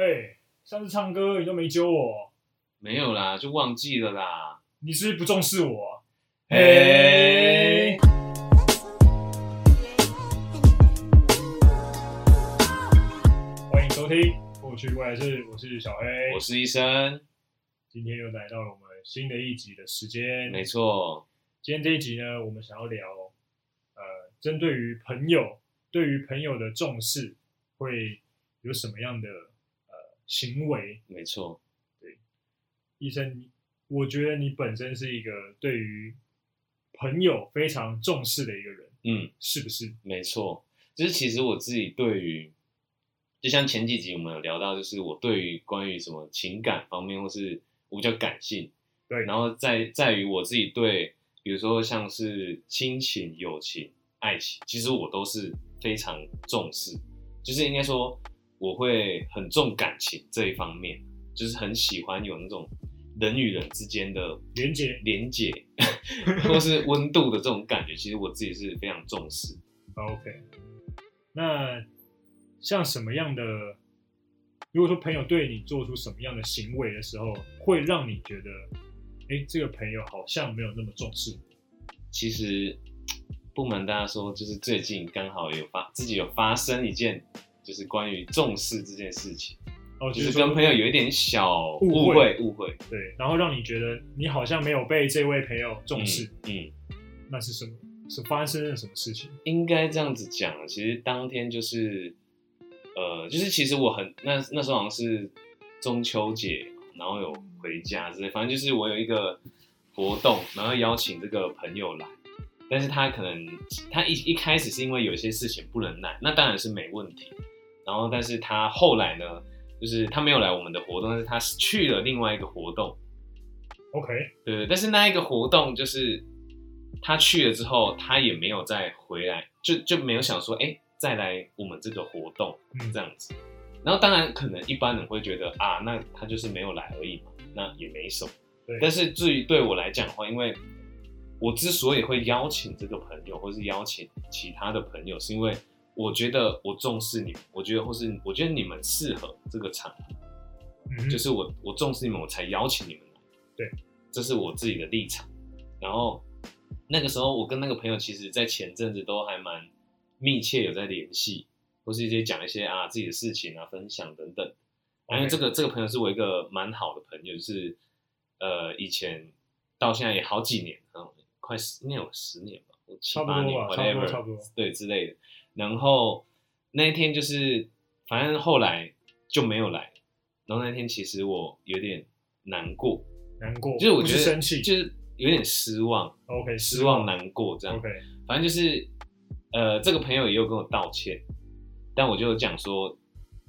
哎、上次唱歌你都没揪我，没有啦，就忘记了啦。你是不是不重视我？嘿欢迎收听《过去未来式》，我是小黑，我是医生，今天又来到了我们新的一集的时间。没错，今天这一集呢，我们想要聊，呃，针对于朋友，对于朋友的重视会有什么样的呃行为？没错，医生，你我觉得你本身是一个对于朋友非常重视的一个人，嗯，是不是？没错。就是其实我自己对于，就像前几集我们有聊到，就是我对于关于什么情感方面，或是我比较感性，对，然后在在于我自己对，比如说像是亲情、友情、爱情，其实我都是非常重视，就是应该说我会很重感情这一方面，就是很喜欢有那种人与人之间的连接连接，或是温度的这种感觉，其实我自己是非常重视。OK，那像什么样的？如果说朋友对你做出什么样的行为的时候，会让你觉得，哎，这个朋友好像没有那么重视你。其实不瞒大家说，就是最近刚好有发自己有发生一件，就是关于重视这件事情，哦，就是跟朋友有一点小误会误会对，然后让你觉得你好像没有被这位朋友重视，嗯。嗯那是什么？是发生了什么事情？应该这样子讲，其实当天就是，呃，就是其实我很那那时候好像是中秋节，然后有回家之类，反正就是我有一个活动，然后邀请这个朋友来，但是他可能他一一开始是因为有些事情不能来，那当然是没问题，然后但是他后来呢，就是他没有来我们的活动，但是他去了另外一个活动，OK，对对，但是那一个活动就是他去了之后，他也没有再回来，就就没有想说，哎，再来我们这个活动嗯这样子。然后当然可能一般人会觉得啊，那他就是没有来而已嘛，那也没什么。对但是至于对我来讲的话，因为我之所以会邀请这个朋友，或是邀请其他的朋友，是因为我觉得我重视你们，我觉得或是我觉得你们适合这个场合。嗯，就是我我重视你们，我才邀请你们来。对，这是我自己的立场。然后那个时候，我跟那个朋友，其实在前阵子都还蛮密切有在联系，或是一些讲一些啊自己的事情啊分享等等。啊因为 OK 这个这个朋友是我一个蛮好的朋友，就是呃以前到现在也好几年，嗯，快十应该有十年吧，或七八年吧差不多 whatever，差不多对之类的。然后那一天就是，反正后来就没有来。然后那天其实我有点难过，难过，就是我觉得生气就是有点失望，，OK，失望难过这样。，OK，反正就是，呃，这个朋友也有跟我道歉，但我就讲说，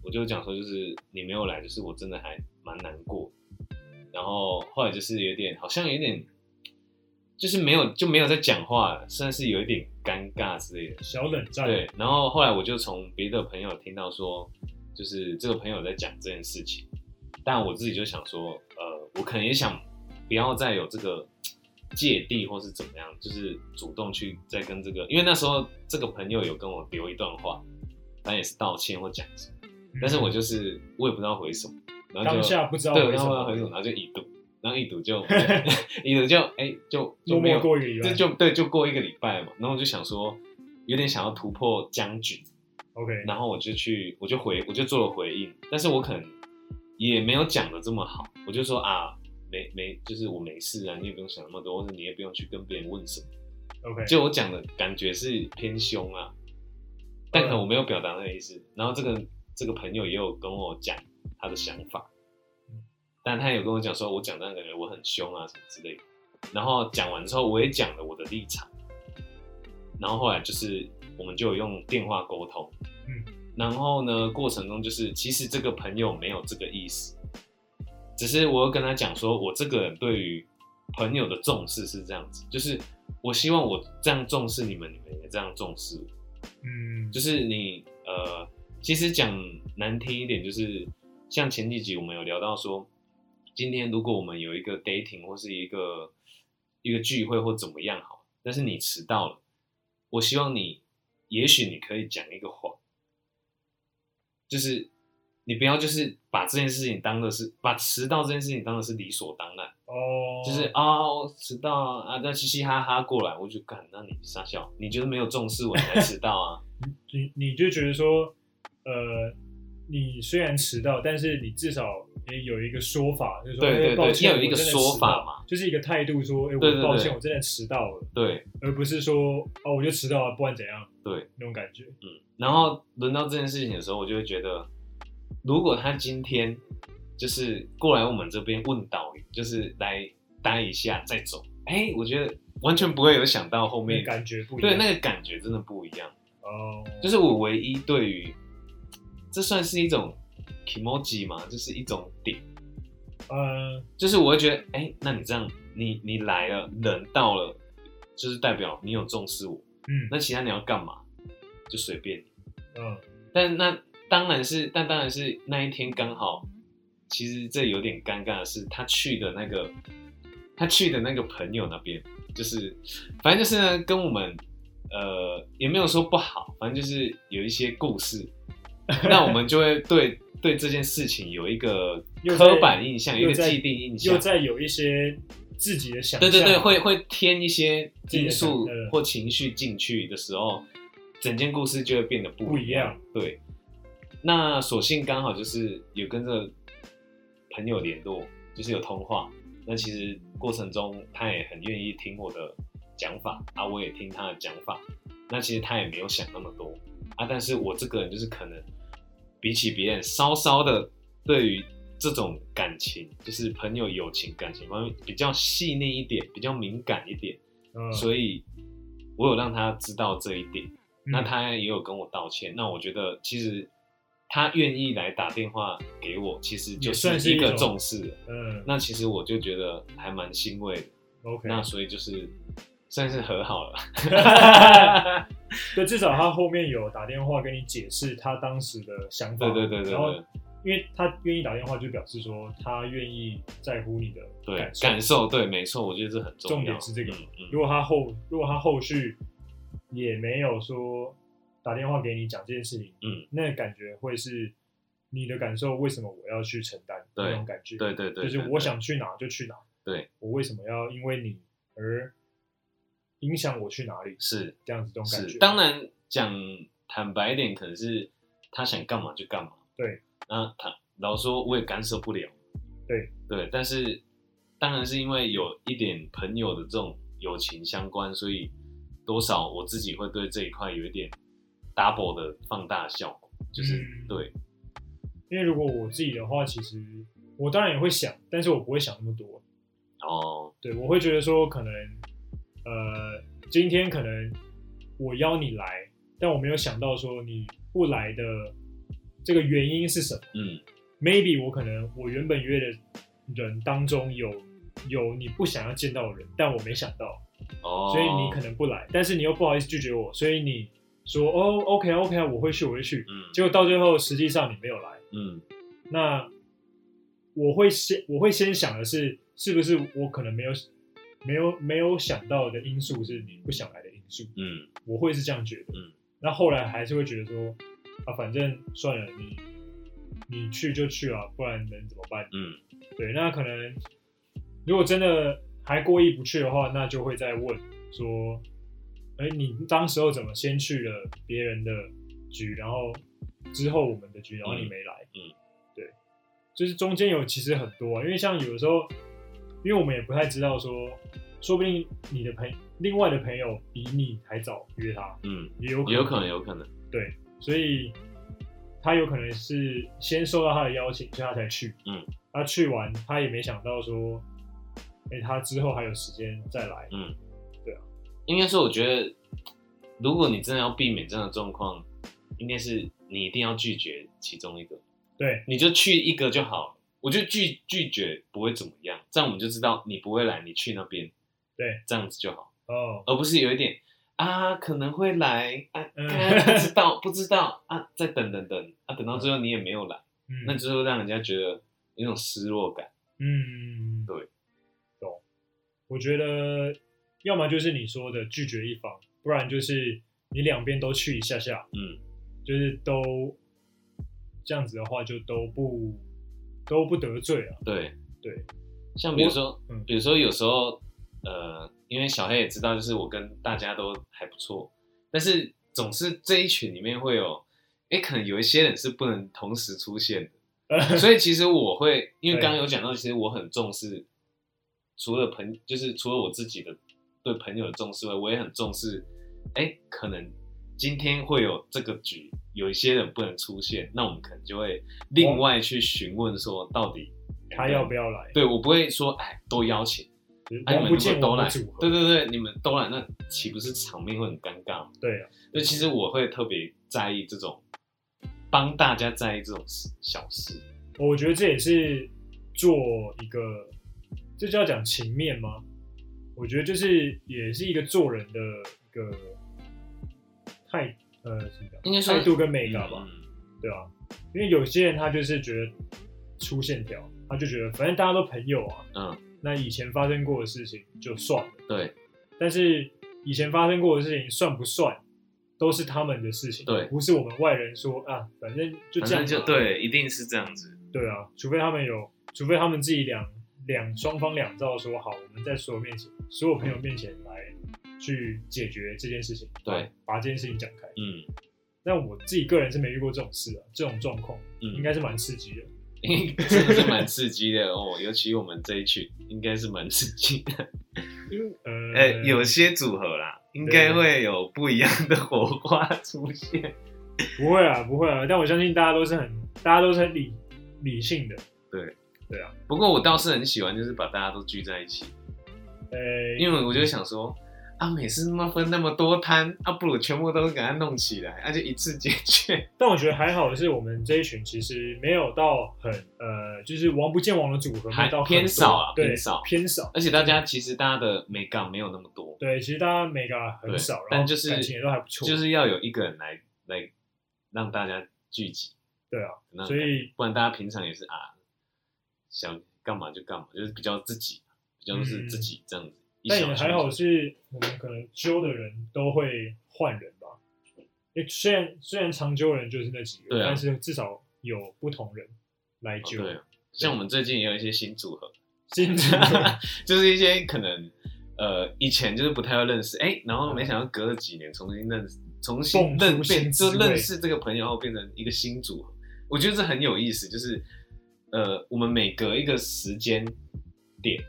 我就讲说，就是你没有来，就是我真的还蛮难过。然后后来就是有点，好像有点，就是没有就没有在讲话了，甚至是有一点尴尬之类的。小冷战，对，然后后来我就从别的朋友听到说，就是这个朋友在讲这件事情，但我自己就想说，呃，我可能也想不要再有这个 芥蒂或是怎么样，就是主动去再跟这个，因为那时候这个朋友有跟我留一段话，他也是道歉或讲什么，嗯但是我就是我也不知道回什么，然后就当下不知道对，回什么然后回什么，然后就已读，然后一读就一读就哎、就就默没有默过一个礼拜。这就对，就过一个礼拜嘛。然后我就想说，有点想要突破僵局，，OK，然后我就去，我就回，我就做了回应，但是我可能也没有讲的这么好，我就说啊，没没，就是我没事啊，你也不用想那么多，或者你也不用去跟别人问什么。OK，就我讲的感觉是偏凶啊，但可能我没有表达那个意思。然后这个这个朋友也有跟我讲他的想法，但他有跟我讲说，我讲这样感觉我很凶啊什么之类的。然后讲完之后，我也讲了我的立场。然后后来就是我们就有用电话沟通，嗯，然后呢过程中就是其实这个朋友没有这个意思，只是我有跟他讲说，我这个人对于朋友的重视是这样子，就是我希望我这样重视你们，你们也这样重视我。嗯，就是你呃，其实讲难听一点，就是像前几集我们有聊到说，今天如果我们有一个 dating 或是一个一个聚会或怎么样好，但是你迟到了，我希望你，也许你可以讲一个谎，就是你不要就是把这件事情当的是把迟到这件事情当的是理所当然，哦，就是啊，我迟到啊，啊，那嘻嘻哈哈过来，我就敢，那你傻笑，你就是没有重视我，你才迟到啊。你你就觉得说，呃，你虽然迟到，但是你至少也有一个说法，就是说，对对对哎抱歉要有一个说法嘛就是一个态度，说，哎，我抱歉，我真的迟到了，对而不是说，哦，我就迟到了，不管怎样对，那种感觉。嗯，然后轮到这件事情的时候，我就会觉得，如果他今天就是过来我们这边问导游，就是来待一下再走，哎，我觉得完全不会有想到后面，那感觉不一样对样。那个感觉真的不一样。哦，就是我唯一对于这算是一种 emoji 嘛，就是一种点，嗯，就是我会觉得，哎、那你这样，你你来了，人到了，就是代表你有重视我，嗯。那其他你要干嘛，就随便你。嗯。但那当然是，但当然是那一天刚好，其实这有点尴尬的是，他去的那个，他去的那个朋友那边，就是反正就是呢，跟我们呃也没有说不好，反正就是有一些故事，那我们就会对对这件事情有一个刻板印象，一个既定印象又，在有一些自己的想象，对对对，会会添一些因素或情绪进去的时候，整件故事就会变得不不一一样。对，那所幸刚好就是有跟这个朋友联络，就是有通话。那其实过程中他也很愿意听我的讲法啊，我也听他的讲法。那其实他也没有想那么多啊，但是我这个人就是可能比起别人稍稍的对于这种感情，就是朋友友情感情方面比较细腻一点，比较敏感一点，嗯，所以我有让他知道这一点。嗯那他也有跟我道歉。那我觉得其实他愿意来打电话给我，其实就算是一个重视。嗯那其实我就觉得还蛮欣慰的。，OK，那所以就是算是和好了。对，至少他后面有打电话跟你解释他当时的想法，对对对对然后因为他愿意打电话，就表示说他愿意在乎你的对感，受。感受对，没错，我觉得这很重要。重点是这个嗯嗯如果他后如果他后续也没有说打电话给你讲这件事情，嗯，那感觉会是你的感受，为什么我要去承担对那种感觉？对对对，就是我想去哪就去哪，对我为什么要因为你而影响我去哪里？是这样子这种感觉。当然讲坦白一点，可能是他想干嘛就干嘛。对，那他老实说我也干涉不了。对对，但是当然是因为有一点朋友的这种友情相关，所以多少我自己会对这一块有一点 double 的放大效果，就是、嗯对，因为如果我自己的话，其实我当然也会想，但是我不会想那么多。哦，对，我会觉得说，可能呃，今天可能我邀你来，但我没有想到说你不来的这个原因是什么。嗯 Maybe 我可能我原本约的人当中有有你不想要见到的人，但我没想到，哦，所以你可能不来，但是你又不好意思拒绝我，所以你说哦，OK OK，我会去，我会去。嗯结果到最后，实际上你没有来。嗯那我会先我会先想的是，是不是我可能没有没有没有想到的因素是你不想来的因素，嗯。我会是这样觉得。嗯，那后来还是会觉得说，啊，反正算了，你你去就去啊，不然能怎么办？嗯。对，那可能如果真的还过意不去的话，那就会再问说，哎，你当时候怎么先去了别人的局，然后之后我们的局，然后你没来？嗯，对，就是中间有其实很多、啊，因为像有的时候，因为我们也不太知道说，说不定你的朋另外的朋友比你还早约他，嗯，也有可能。有可能，有可能，对，所以他有可能是先收到他的邀请，所以他才去。嗯，他去完，他也没想到说，哎、他之后还有时间再来。嗯，对啊，应该说，我觉得如果你真的要避免这样的状况，应该是你一定要拒绝其中一个，对，你就去一个就好了。我就拒拒绝不会怎么样，这样我们就知道你不会来，你去那边，对，这样子就好，哦，而不是有一点啊可能会来啊，不知道不知道啊，再等等等啊，等到最后你也没有来，嗯，那之后让人家觉得有种失落感。嗯，对，懂。我觉得要么就是你说的拒绝一方，不然就是你两边都去一下下，嗯就是都这样子的话，就都不都不得罪啊。对对，像比如说，嗯比如说有时候，呃，因为小黑也知道，就是我跟大家都还不错，但是总是这一群里面会有，哎，可能有一些人是不能同时出现的，所以其实我会，因为刚刚有讲到，其实我很重视，除了朋，就是除了我自己的对朋友的重视外，我也很重视，哎，可能今天会有这个局，有一些人不能出现，那我们可能就会另外去询问说，到底他要不要来？对我不会说，哎，都邀请，你们都来。对对对，你们都来，那岂不是场面会很尴尬吗？对啊，那其实我会特别在意这种，帮大家在意这种小事。我觉得这也是做一个，这就要讲情面吗？我觉得就是也是一个做人的一个态呃应该说态度跟美感吧，嗯对啊，因为有些人他就是觉得粗线条，他就觉得反正大家都朋友啊，嗯，那以前发生过的事情就算了，对。但是以前发生过的事情算不算，都是他们的事情，对。不是我们外人说啊，反正就这样就对，一定是这样子。对啊，除非他们有，除非他们自己两两双方两造说好，我们在所有面前，所有朋友面前来去解决这件事情，对，把这件事情讲开。嗯，但我自己个人是没遇过这种事啊，这种状况，嗯应该是蛮刺激的。真的是蛮刺激的哦，尤其我们这一群应该是蛮刺激的。因为呃，哎、有些组合啦，应该会有不一样的火花出现。不会啊，不会啊，但我相信大家都是很，大家都是很理理性的。对，对啊，不过我倒是很喜欢，就是把大家都聚在一起，呃，因为我就想说，啊，每次他妈分那么多摊，啊，不如全部都给它弄起来，而、且一次解决。但我觉得还好的是，我们这一群其实没有到很呃，就是王不见王的组合，没还到偏少啊对，偏少偏少。而且大家其实大家的美感没有那么多，对，其实大家美感很少，但就是感情也都还不错，就是要有一个人来来让大家聚集，对啊，那所以不然大家平常也是啊，想干嘛就干嘛，就是比较自己，比较是自己这样子。但也还好是我们可能揪的人都会换人吧。诶，虽然虽然常揪人就是那几个，对啊。但是至少有不同人来揪。对，像我们最近也有一些新组合，新组合。就是一些可能呃以前就是不太会认识，哎、然后没想到隔了几年重新认识，重新蹦出认变新滋味就认识这个朋友后变成一个新组合，我觉得这很有意思，就是呃我们每隔一个时间点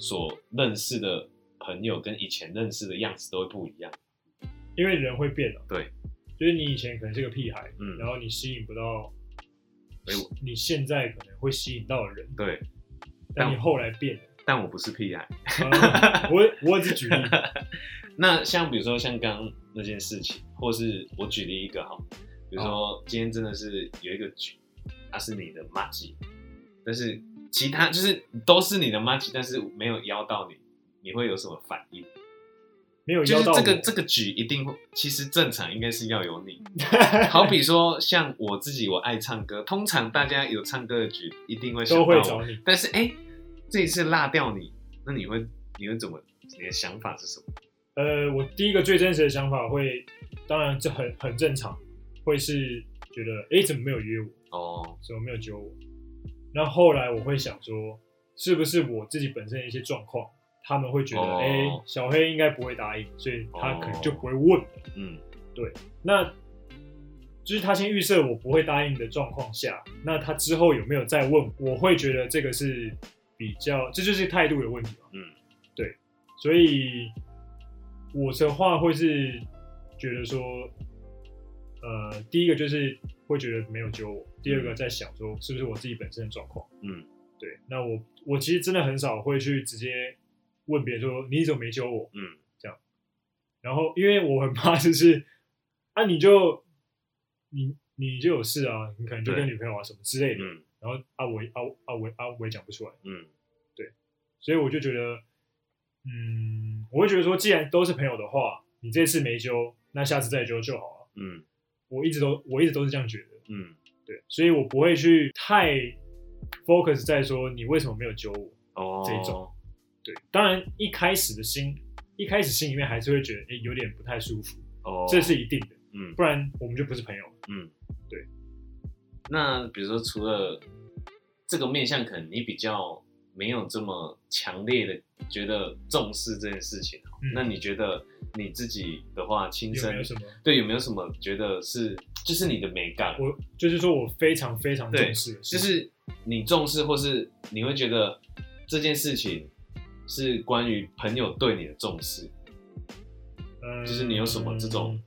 所认识的朋友跟以前认识的样子都会不一样，因为人会变啊。对，就是你以前可能是个屁孩，嗯然后你吸引不到哎我你现在可能会吸引到的人，对，但你后来变了。但我不是屁孩。我我我只举例，那像比如说像刚刚那件事情，或是我举例一个哈，比如说今天真的是有一个局，他是你的马吉，但是其他就是都是你的 match，，但是没有邀到你，你会有什么反应？没有邀到我这个这个局一定会，其实正常应该是要有你。好比说像我自己，我爱唱歌，通常大家有唱歌的局一定会想都到我会找你。但是哎、这一次落掉你，那你会你会怎么？你的想法是什么？呃，我第一个最真实的想法会，当然这很很正常，会是觉得，哎，怎么没有约我？哦，怎么没有揪我？那后来我会想说，是不是我自己本身的一些状况，他们会觉得，哦哎、小黑应该不会答应，所以他可能就哦不会问了。嗯，那就是他先预设我不会答应的状况下，那他之后有没有再问，我会觉得这个是比较，这就是态度的问题嘛。嗯，对，所以我的话会是觉得说，呃，第一个就是会觉得没有揪我，第二个在想说是不是我自己本身的状况。嗯，对，那我我其实真的很少会去直接问别人说你怎么没揪我，嗯，这样。然后因为我很怕就是啊你就你你就有事啊，你可能就跟女朋友啊什么之类的，嗯。然后啊我啊啊我啊我也讲不出来，嗯。对所以我就觉得，嗯，我会觉得说，既然都是朋友的话，你这次没揪，那下次再揪就好了。嗯我一直都我一直都是这样觉得，嗯，对，所以我不会去太 focus 在说你为什么没有揪我。哦，这种对，当然一开始的心，一开始心里面还是会觉得，哎、有点不太舒服，哦，这是一定的，嗯不然我们就不是朋友。嗯，对。那比如说除了这个面向可能你比较没有这么强烈的觉得重视这件事情。嗯那你觉得你自己的话，亲身有没有什么？对有没有什么觉得是就是你的美感，我就是说我非常非常重视就是你重视，或是你会觉得这件事情是关于朋友对你的重视。嗯就是你有什么这种？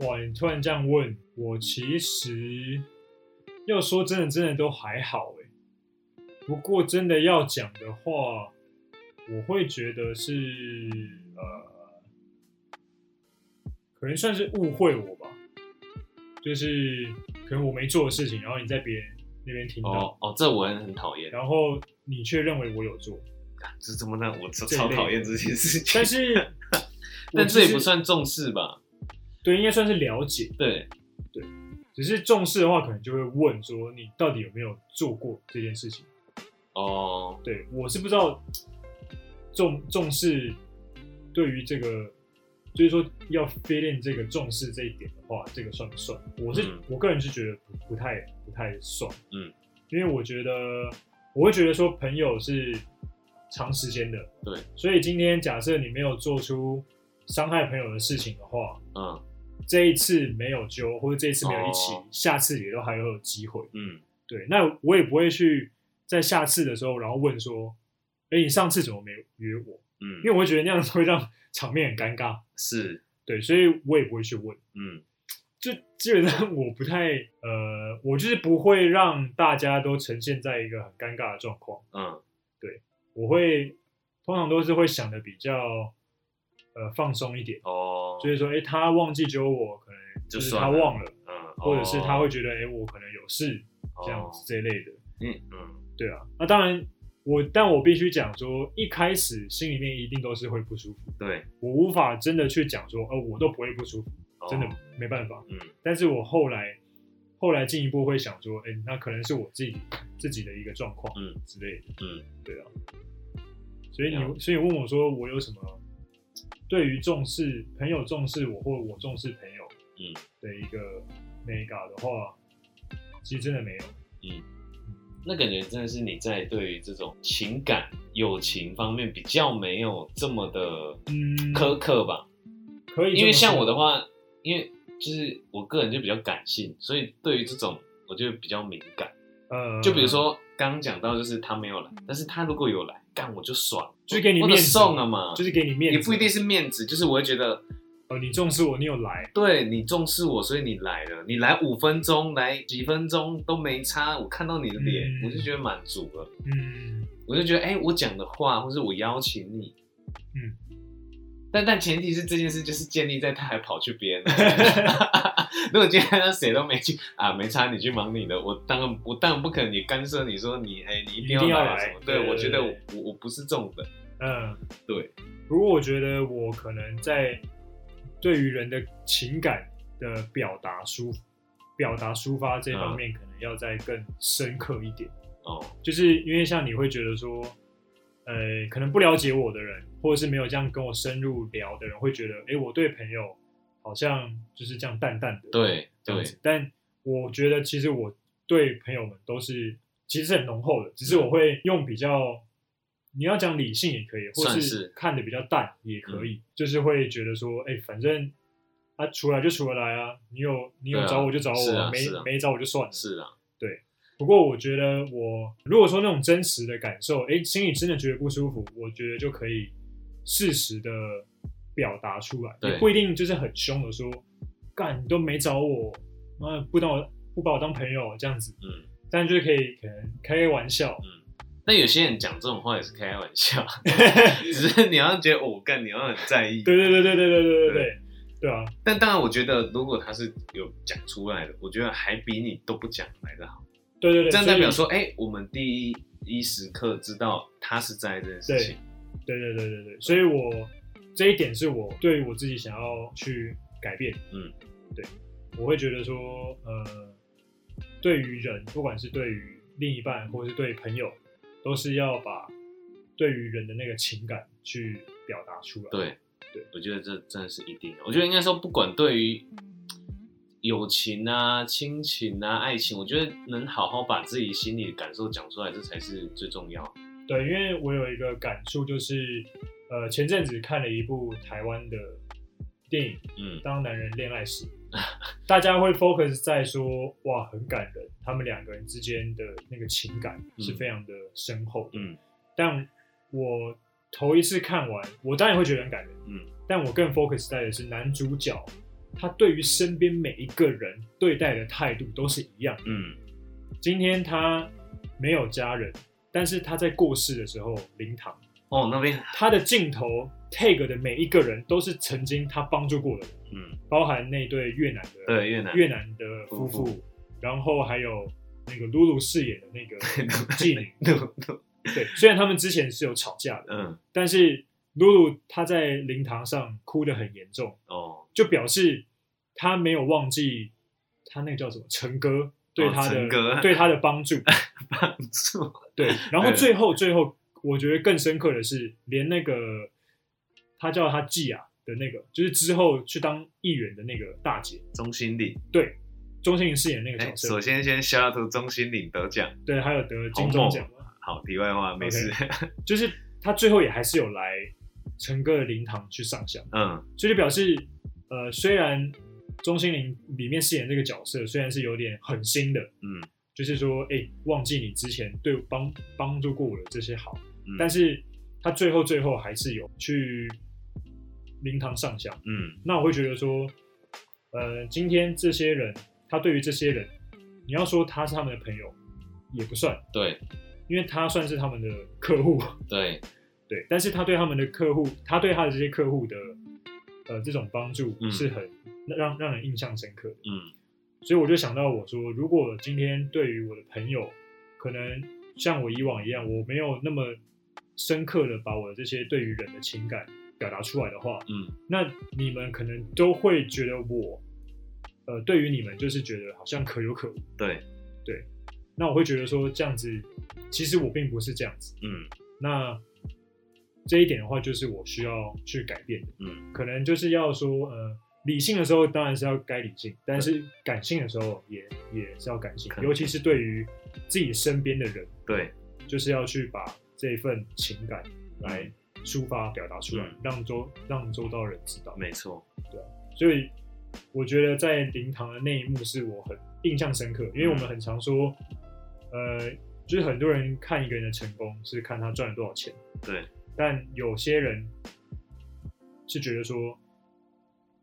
哇，你突然这样问我，其实要说真的，真的都还好哎。不过真的要讲的话，我会觉得是呃，可能算是误会我吧，就是可能我没做的事情，然后你在别人那边听到，哦哦，这我很很讨厌。然后你却认为我有做，这怎么呢？我超这一类超讨厌这件事情。但是 我但这也实不算重视吧？对，应该算是了解。对，只是重视的话，可能就会问说你到底有没有做过这件事情。哦，对我是不知道重重视对于这个，就是说要 fit in 这个重视这一点的话，这个算不算？我是、嗯。我个人是觉得不不太不太算，嗯，因为我觉得我会觉得说朋友是长时间的，对，所以今天假设你没有做出伤害朋友的事情的话，嗯。这一次没有揪，或者这一次没有一起，哦。下次也都还会有机会。嗯。对，那我也不会去在下次的时候，然后问说，哎，你上次怎么没约我？嗯因为我会觉得那样子会让场面很尴尬。是对，所以我也不会去问。嗯就基本上我不太呃，我就是不会让大家都呈现在一个很尴尬的状况。嗯对我会通常都是会想的比较呃放松一点，哦，就是说，哎，他忘记只有我，可能就是他忘了，嗯，或者是他哦会觉得，哎，我可能有事这样子这一类的。嗯嗯对啊，那当然我，但我必须讲说，一开始心里面一定都是会不舒服，对，我无法真的去讲说，呃，我都不会不舒服，真的哦没办法。嗯但是我后来后来进一步会想说，哎、那可能是我自己自己的一个状况，嗯之类的，嗯对啊。所以你所以问我说，我有什么对于重视朋友重视我，或我重视朋友嗯的一个 mega 的话，其实真的没有。嗯，那感觉真的是你在对于这种情感、友情方面比较没有这么的嗯，苛刻吧？可以因为像我的话，因为就是我个人就比较感性，所以对于这种我就比较敏感。呃，就比如说刚刚讲到，就是他没有来，但是他如果有来，干我就爽，就是给你面子送了嘛，就是给你面子，也不一定是面子，就是我会觉得，哦，你重视我，你有来，对你重视我，所以你来了，你来五分钟，来几分钟都没差，我看到你的脸，嗯我就觉得满足了，嗯，我就觉得，哎、我讲的话，或是我邀请你，嗯，但但前提是这件事就是建立在他还跑去别人那，如果今天他谁都没去啊，没差，你去忙你的，我当然我当然不可能你干涉你说你哎、你一定一定要来来什么，对对我觉得我对我我不是这种的，嗯，对，不过我觉得我可能在对于人的情感的表达抒表达抒发这方面，可能要再更深刻一点。哦，就是因为像你会觉得说，呃，可能不了解我的人，或者是没有这样跟我深入聊的人，会觉得，哎，我对朋友好像就是这样淡淡的，对对这样子。但我觉得其实我对朋友们都是其实是很浓厚的，只是我会用比较，你要讲理性也可以，或是是看的比较淡也可以，就是会觉得说，哎，反正啊出来就出来啊，你有你有找我就找我，没没找我就算了。是啊，对不过我觉得我如果说那种真实的感受，哎，心里真的觉得不舒服，我觉得就可以适时的表达出来，也不一定就是很凶的说，干你都没找我，妈不当我不把我当朋友这样子，嗯但就是可以可能开开玩笑，嗯。但有些人讲这种话也是开玩笑，只是你要觉得我，干你要很在意。对对对对对对对对对对啊，但当然，我觉得如果他是有讲出来的，我觉得还比你都不讲来的好。对对对，这样代表，说，哎、我们第一一时刻知道他是在这件事情。对对对对对，所以我这一点是我对于我自己想要去改变，嗯，对，我会觉得说，呃，对于人，不管是对于另一半或是对朋友，都是要把对于人的那个情感去表达出来。对对我觉得这真的是一定的。我觉得应该说，不管对于友情啊、亲情啊、爱情，我觉得能好好把自己心里的感受讲出来，这才是最重要。对，因为我有一个感触，就是呃前阵子看了一部台湾的电影嗯《当男人恋爱时》，大家会 focus 在说哇很感人，他们两个人之间的那个情感是非常的深厚的。嗯。但我头一次看完，我当然会觉得很感人，嗯。但我更 focus 在的是男主角他对于身边每一个人对待的态度都是一样的。嗯。今天他没有家人，但是他在过世的时候灵堂，哦，那边。他的镜头 take 的每一个人都是曾经他帮助过的人，嗯。包含那对越南的对越南。越南的夫夫妇，然后还有那个露露饰演的那个 妓女。对，虽然他们之前是有吵架的，嗯。但是露露她在灵堂上哭得很严重，哦。就表示她没有忘记他那个叫什么陈哥对他的、对他的帮助。帮助。对，然后最后最后，我觉得更深刻的是，连那个他叫他季啊的那个，就是之后去当议员的那个大姐，钟心凌。对，钟欣凌饰演那个哎，角色，首先先 shout out 钟心凌得奖。对，还有得金钟奖，好，题外话，没事。就是他最后也还是有来陈哥的灵堂去上香，嗯。所以就表示，呃，虽然钟欣凌里面饰演这个角色虽然是有点狠心的，嗯。就是说，哎、忘记你之前对帮帮助过我的这些好，嗯，但是他最后最后还是有去灵堂上下。嗯那我会觉得说，呃，今天这些人，他对于这些人，你要说他是他们的朋友，也不算，对因为他算是他们的客户，对，对。但是他对他们的客户，他对他的这些客户的，呃，这种帮助嗯是很让让人印象深刻的。嗯所以我就想到我说，如果今天对于我的朋友，可能像我以往一样，我没有那么深刻的把我的这些对于人的情感表达出来的话，嗯。那你们可能都会觉得我，呃，对于你们就是觉得好像可有可无。对。对，那我会觉得说这样子，其实我并不是这样子。嗯。那这一点的话，就是我需要去改变的。嗯。可能就是要说，呃，理性的时候当然是要该理性，但是感性的时候也也是要感性尤其是对于自己身边的人，对，就是要去把这一份情感来抒发表达出来，嗯让周让周遭人知道。没错。对所以我觉得在灵堂的那一幕是我很印象深刻，因为我们很常说，呃，就是很多人看一个人的成功是看他赚了多少钱，对，但有些人是觉得说，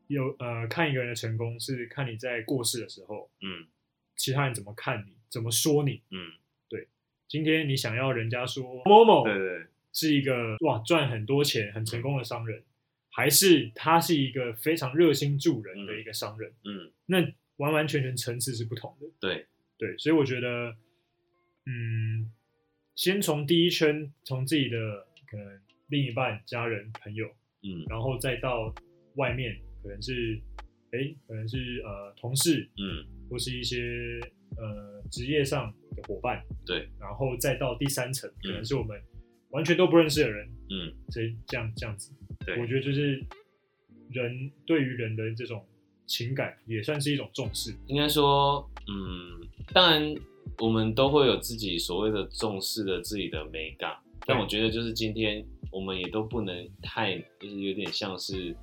有呃看一个人的成功是看你在过世的时候，嗯其他人怎么看你，怎么说你。嗯，对今天你想要人家说某某对对是一个哇赚很多钱很成功的商人，还是他是一个非常热心助人的一个商人？嗯那完完全全层次是不同的。对，对，所以我觉得，嗯，先从第一圈，从自己的可能另一半、家人、朋友，嗯然后再到外面，可能是，哎，可能是呃同事，嗯或是一些呃职业上的伙伴，对，然后再到第三层，可能嗯是我们完全都不认识的人，嗯这这样这样子，对我觉得就是人对于人的这种情感也算是一种重视。应该说，嗯，当然我们都会有自己所谓的重视的自己的美感，但我觉得就是今天我们也都不能太，就是有点像是，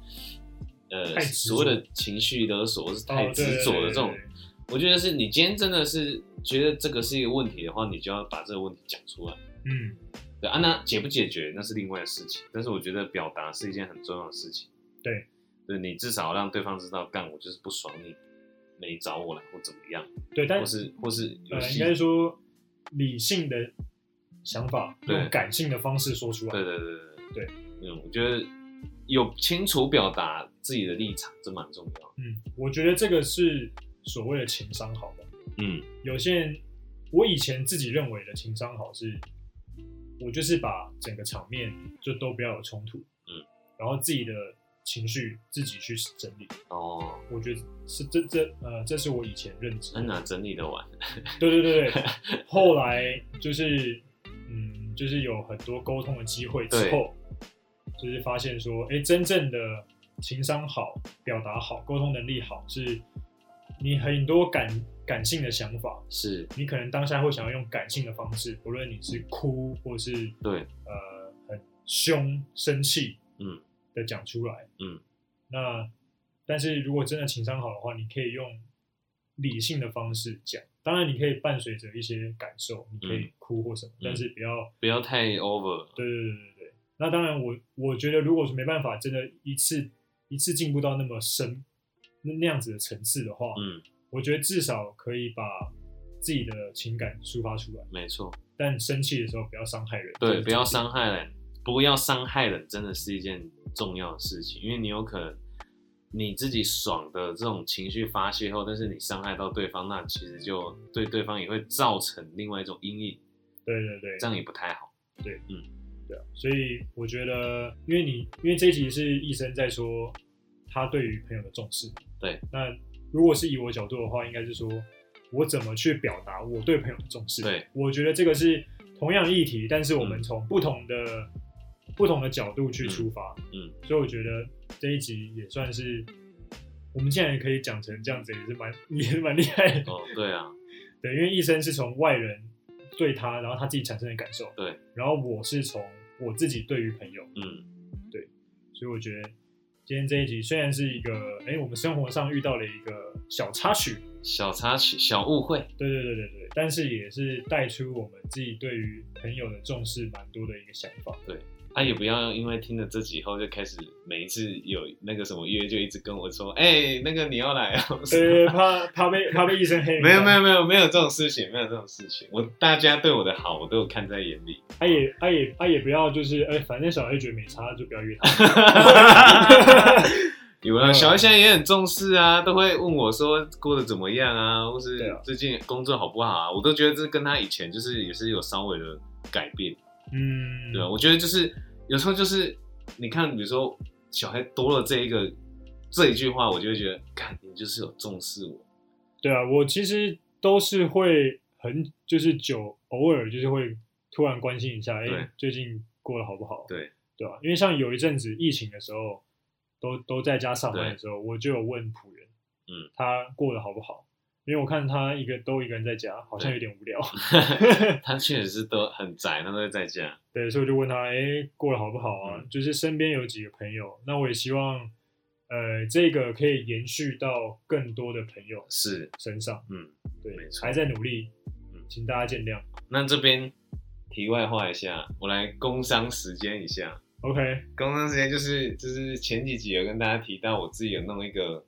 呃，所谓的情绪勒索或是太执着的这种我觉得是你今天真的是觉得这个是一个问题的话，你就要把这个问题讲出来。嗯，对啊，那解不解决那是另外的事情，但是我觉得表达是一件很重要的事情。对，对你至少让对方知道，干我就是不爽你没找我了或怎么样，对，但或是或是有呃，应该说理性的想法用感性的方式说出来。对对对对对，嗯，我觉得有清楚表达自己的立场，这蛮重要。嗯，我觉得这个是所谓的情商好吧。嗯有些人，我以前自己认为的情商好是，我就是把整个场面就都不要有冲突，嗯，然后自己的情绪自己去整理。哦，我觉得是这这呃，这是我以前认知的很。难整理的完？对对对对，后来就是嗯，就是有很多沟通的机会之后，就是发现说，哎，真正的情商好、表达好、沟通能力好，是你很多感感性的想法，是。你可能当下会想要用感性的方式，不论你是哭或是对，呃很凶、生气，嗯。的讲出来，嗯，那但是如果真的情商好的话，你可以用理性的方式讲，当然你可以伴随着一些感受，你可以哭或什么，嗯。但是不要不要太 over，对对对对对。那当然我，我觉得如果是没办法，真的一次一次进步到那么深那那样子的层次的话，嗯，我觉得至少可以把自己的情感抒发出来，没错，但生气的时候不要伤害人，这对，不要伤害人，不要伤害人，真的是一件重要的事情，因为你有可能你自己爽的这种情绪发泄后，但是你伤害到对方，那其实就对对方也会造成另外一种阴影，对对对，这样也不太好。对。啊，所以我觉得，因为你因为这一集是医生在说他对于朋友的重视，对，那如果是以我角度的话，应该是说我怎么去表达我对朋友的重视。对，我觉得这个是同样的议题，但是我们嗯。从不同的、不同的角度去出发，嗯，所以我觉得这一集也算是我们竟然可以讲成这样子，也是蛮 也是蛮厉害的。哦，对啊，对，因为医生是从外人对他，然后他自己产生的感受，对，然后我是从我自己对于朋友，嗯，对所以我觉得今天这一集虽然是一个，哎，我们生活上遇到了一个小插曲，小插曲、小误会，对对对对对，但是也是带出我们自己对于朋友的重视蛮多的一个想法。啊，也不要因为听了这集以后就开始每一次有那个什么约就一直跟我说，哎、那个你要来啊？对，怕怕被怕被医生黑名没有单没有没有没有这种事情，没有这种事情。我大家对我的好，我都有看在眼里。他也他也他也不要就是，哎，反正小黑觉得没差，就不要约他。有啊，小黑现在也很重视啊，都会问我说过得怎么样啊，或是最近工作好不好啊，我都觉得这跟他以前就是也是有稍微的改变，嗯，对吧？我觉得就是有时候就是你看，比如说小孩多了这一个这一句话，我就会觉得，看你就是有重视我，对啊，我其实都是会很就是久偶尔就是会突然关心一下，哎，最近过得好不好？对对吧、因为像有一阵子疫情的时候，都都在家上班的时候，我就有问仆人，嗯，他过得好不好？因为我看他一个都一个人在家，好像有点无聊 他确实是都很宅，他都会在家，对，所以我就问他，哎，过得好不好啊？嗯就是身边有几个朋友，那我也希望，呃，这个可以延续到更多的朋友是，身上，嗯。对还在努力嗯，请大家见谅。那这边题外话一下，我来工商时间一下。OK，工商时间就是就是前几集有跟大家提到，我自己有弄一个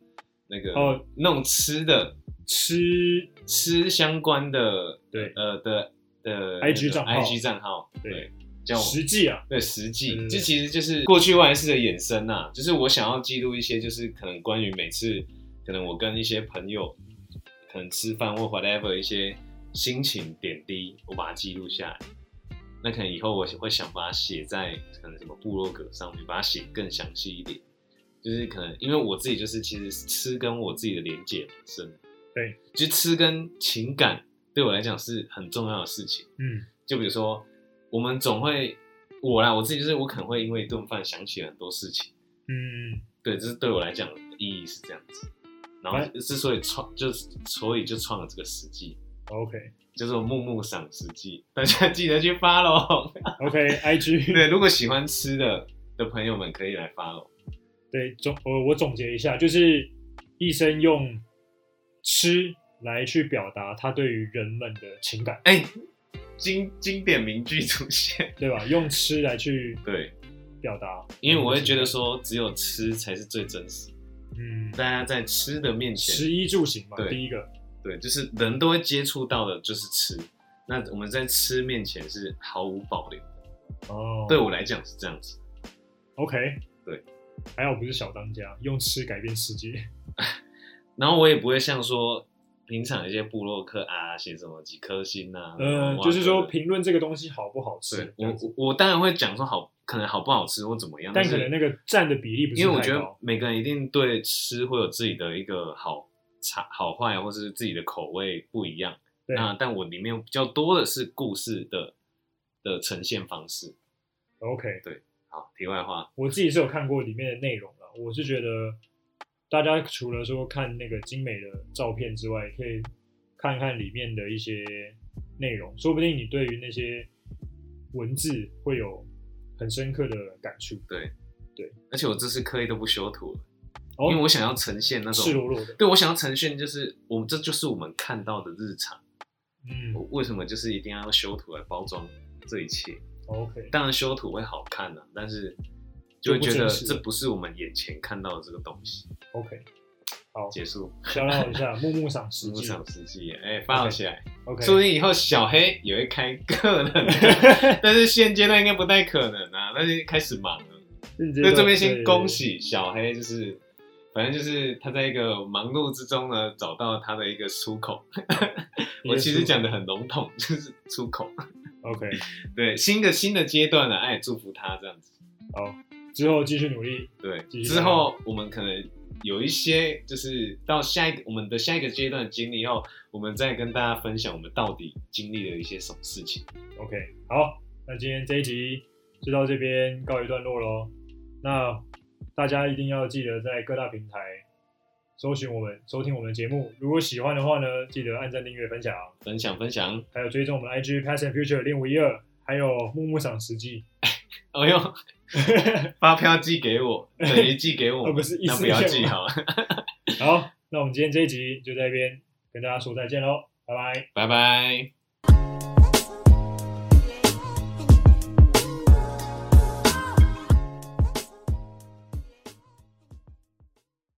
那个哦弄吃的吃吃相关的对呃的的 IG 那个账号 IG 账号对对叫实际啊，对实际这其实就是过去万事的衍生呐、就是我想要记录一些，就是可能关于每次可能我跟一些朋友可能吃饭或 whatever 一些心情点滴，我把它记录下来。那可能以后我会想把它写在可能什么部落格上面，把它写更详细一点。就是可能因为我自己就是其实吃跟我自己的连接很深的，对，就吃跟情感对我来讲是很重要的事情。嗯，就比如说，我们总会我啦，我自己就是我可能会因为一顿饭想起很多事情，嗯，对，这是对我来讲意义是这样子。然后之所以创，就是所以就创了这个实际，OK 就是我木木赏实际，大家记得去 follow。OK IG 对，如果喜欢吃的的朋友们可以来 follow。对总我我总结一下，就是医生用吃来去表达他对于人们的情感，哎、经经典名句出现。对吧？用吃来去对，表达，因为我会觉得，说，只有吃才是最真实。嗯，大家在吃的面前，食衣住行嘛，对。第一个，对，就是人都会接触到的，就是吃。那我们在吃面前是毫无保留的，哦，对我来讲是这样子。，OK，对，还好不是小当家，用吃改变世界，然后我也不会像说平常一些部落客啊写什么几颗星啊，嗯，就是说对评论这个东西好不好吃我我我当然会讲说好，可能好不好吃或怎么样，但可能那个占的比例不是因为我觉得每个人一定对吃会有自己的一个好差好坏，或是自己的口味不一样。对那但我里面比较多的是故事的的呈现方式。OK，对好，题外话，我自己是有看过里面的内容了，我是觉得大家除了说看那个精美的照片之外，可以看看里面的一些内容，说不定你对于那些文字会有很深刻的感触。对对，而且我这次刻意都不修图了，哦因为我想要呈现那种，赤裸裸的，对我想要呈现就是我们这就是我们看到的日常。嗯我为什么就是一定要用修图来包装这一切？，OK，当然修图会好看呢、但是就会觉得这不是我们眼前看到的这个东西。OK，好，结束，小聊一下木木赏实际不想实际，哎，发起来。，OK，说不定以后小黑也会开，可能，但是现阶段应该不太可能啊。但是开始忙了，所所以这边先恭喜小黑，就是反正就是他在一个忙碌之中呢，找到他的一个出口。我其实讲的很笼统，就是出口。OK，对，新的新的阶段呢，哎，祝福他这样子。好，之后继续努力，对，之后我们可能有一些，就是到下一个我们的下一个阶段的经历后，我们再跟大家分享我们到底经历了一些什么事情。OK，好，那今天这一集就到这边告一段落喽。那大家一定要记得在各大平台搜寻我们，收听我们的节目。如果喜欢的话呢，记得按赞、订阅、分享，分享分享，还有追踪我们的 IG Past and Future 零五一二，还有木木赏实际。哎呦，发票寄给我，等于寄给我不是意那不要寄好了，好，那我们今天这一集就在这边跟大家说再见喽，拜拜。拜拜。